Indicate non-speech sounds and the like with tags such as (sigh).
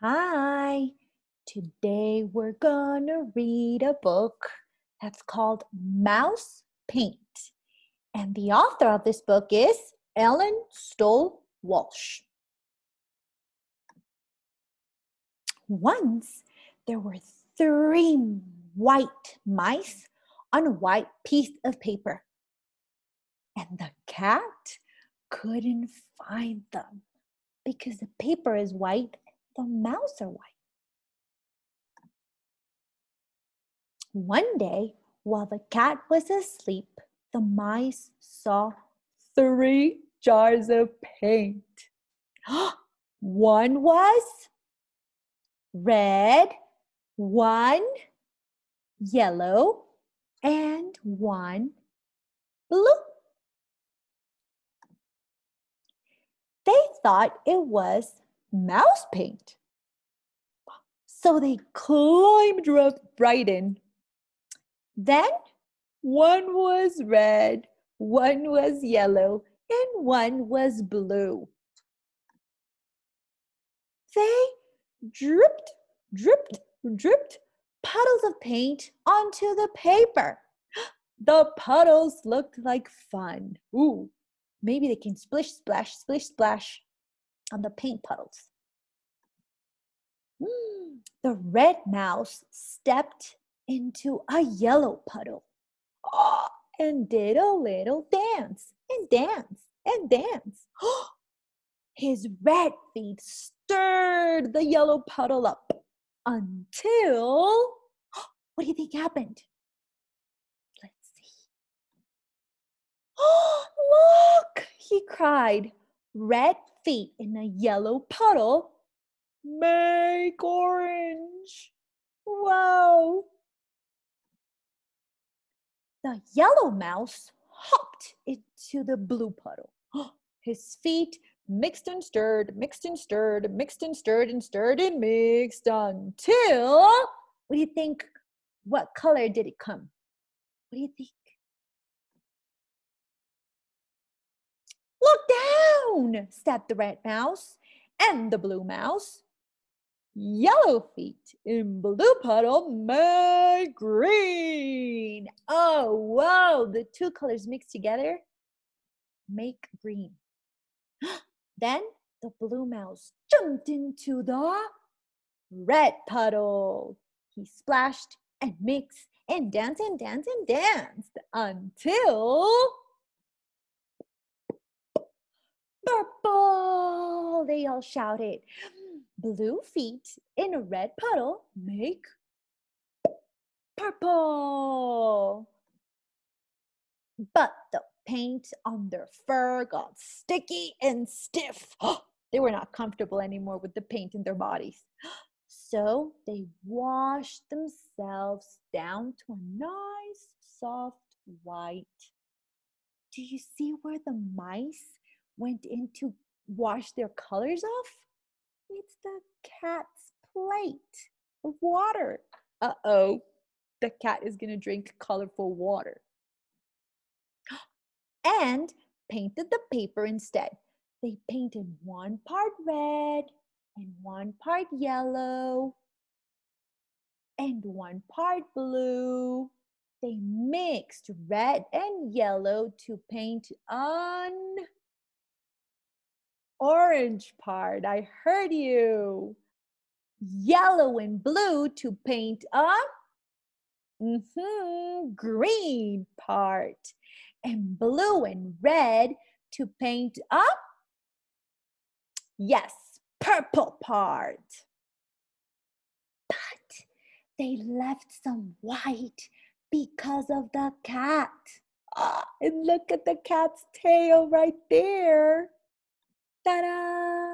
Hi, today we're gonna read a book that's called Mouse Paint. And the author of this book is Ellen Stoll Walsh. Once there were three white mice on a white piece of paper, and the cat couldn't find them because the paper is white the mouse are white. One day, while the cat was asleep, the mice saw three jars of paint. (gasps) one was red, one yellow, and one blue. They thought it was mouse paint. So they climbed right in. Then one was red, one was yellow, and one was blue. They dripped, dripped, dripped puddles of paint onto the paper. (gasps) The puddles looked like fun. Ooh, maybe they can splish, splash, splish, splash on the paint puddles. Mm, the red mouse stepped into a yellow puddle oh, and did a little dance and dance and dance. (gasps) His red feet stirred the yellow puddle up until (gasps) what do you think happened? Let's see. Oh, (gasps) look, he cried. Red feet in a yellow puddle make orange. Wow. The yellow mouse hopped into the blue puddle. (gasps) His feet mixed and stirred, mixed and stirred, mixed and stirred and stirred and mixed until what do you think? What color did it come? What do you think? Down, said the red mouse and the blue mouse. Yellow feet in blue puddle make green. Oh, wow, the two colors mixed together make green. (gasps) then the blue mouse jumped into the red puddle. He splashed and mixed and danced and danced and danced until Purple! They all shouted. Blue feet in a red puddle make purple. But the paint on their fur got sticky and stiff. (gasps) they were not comfortable anymore with the paint in their bodies. (gasps) So they washed themselves down to a nice, soft white. Do you see where the mice went in to wash their colors off? It's the cat's plate of water. Uh oh, the cat is going to drink colorful water. (gasps) And painted the paper instead. They painted one part red and one part yellow and one part blue. They mixed red and yellow to paint on orange part. I heard you. Yellow and blue to paint a mm-hmm, green part. And blue and red to paint a yes, purple part. But they left some white because of the cat. Ah, and look at the cat's tail right there. Ta-da!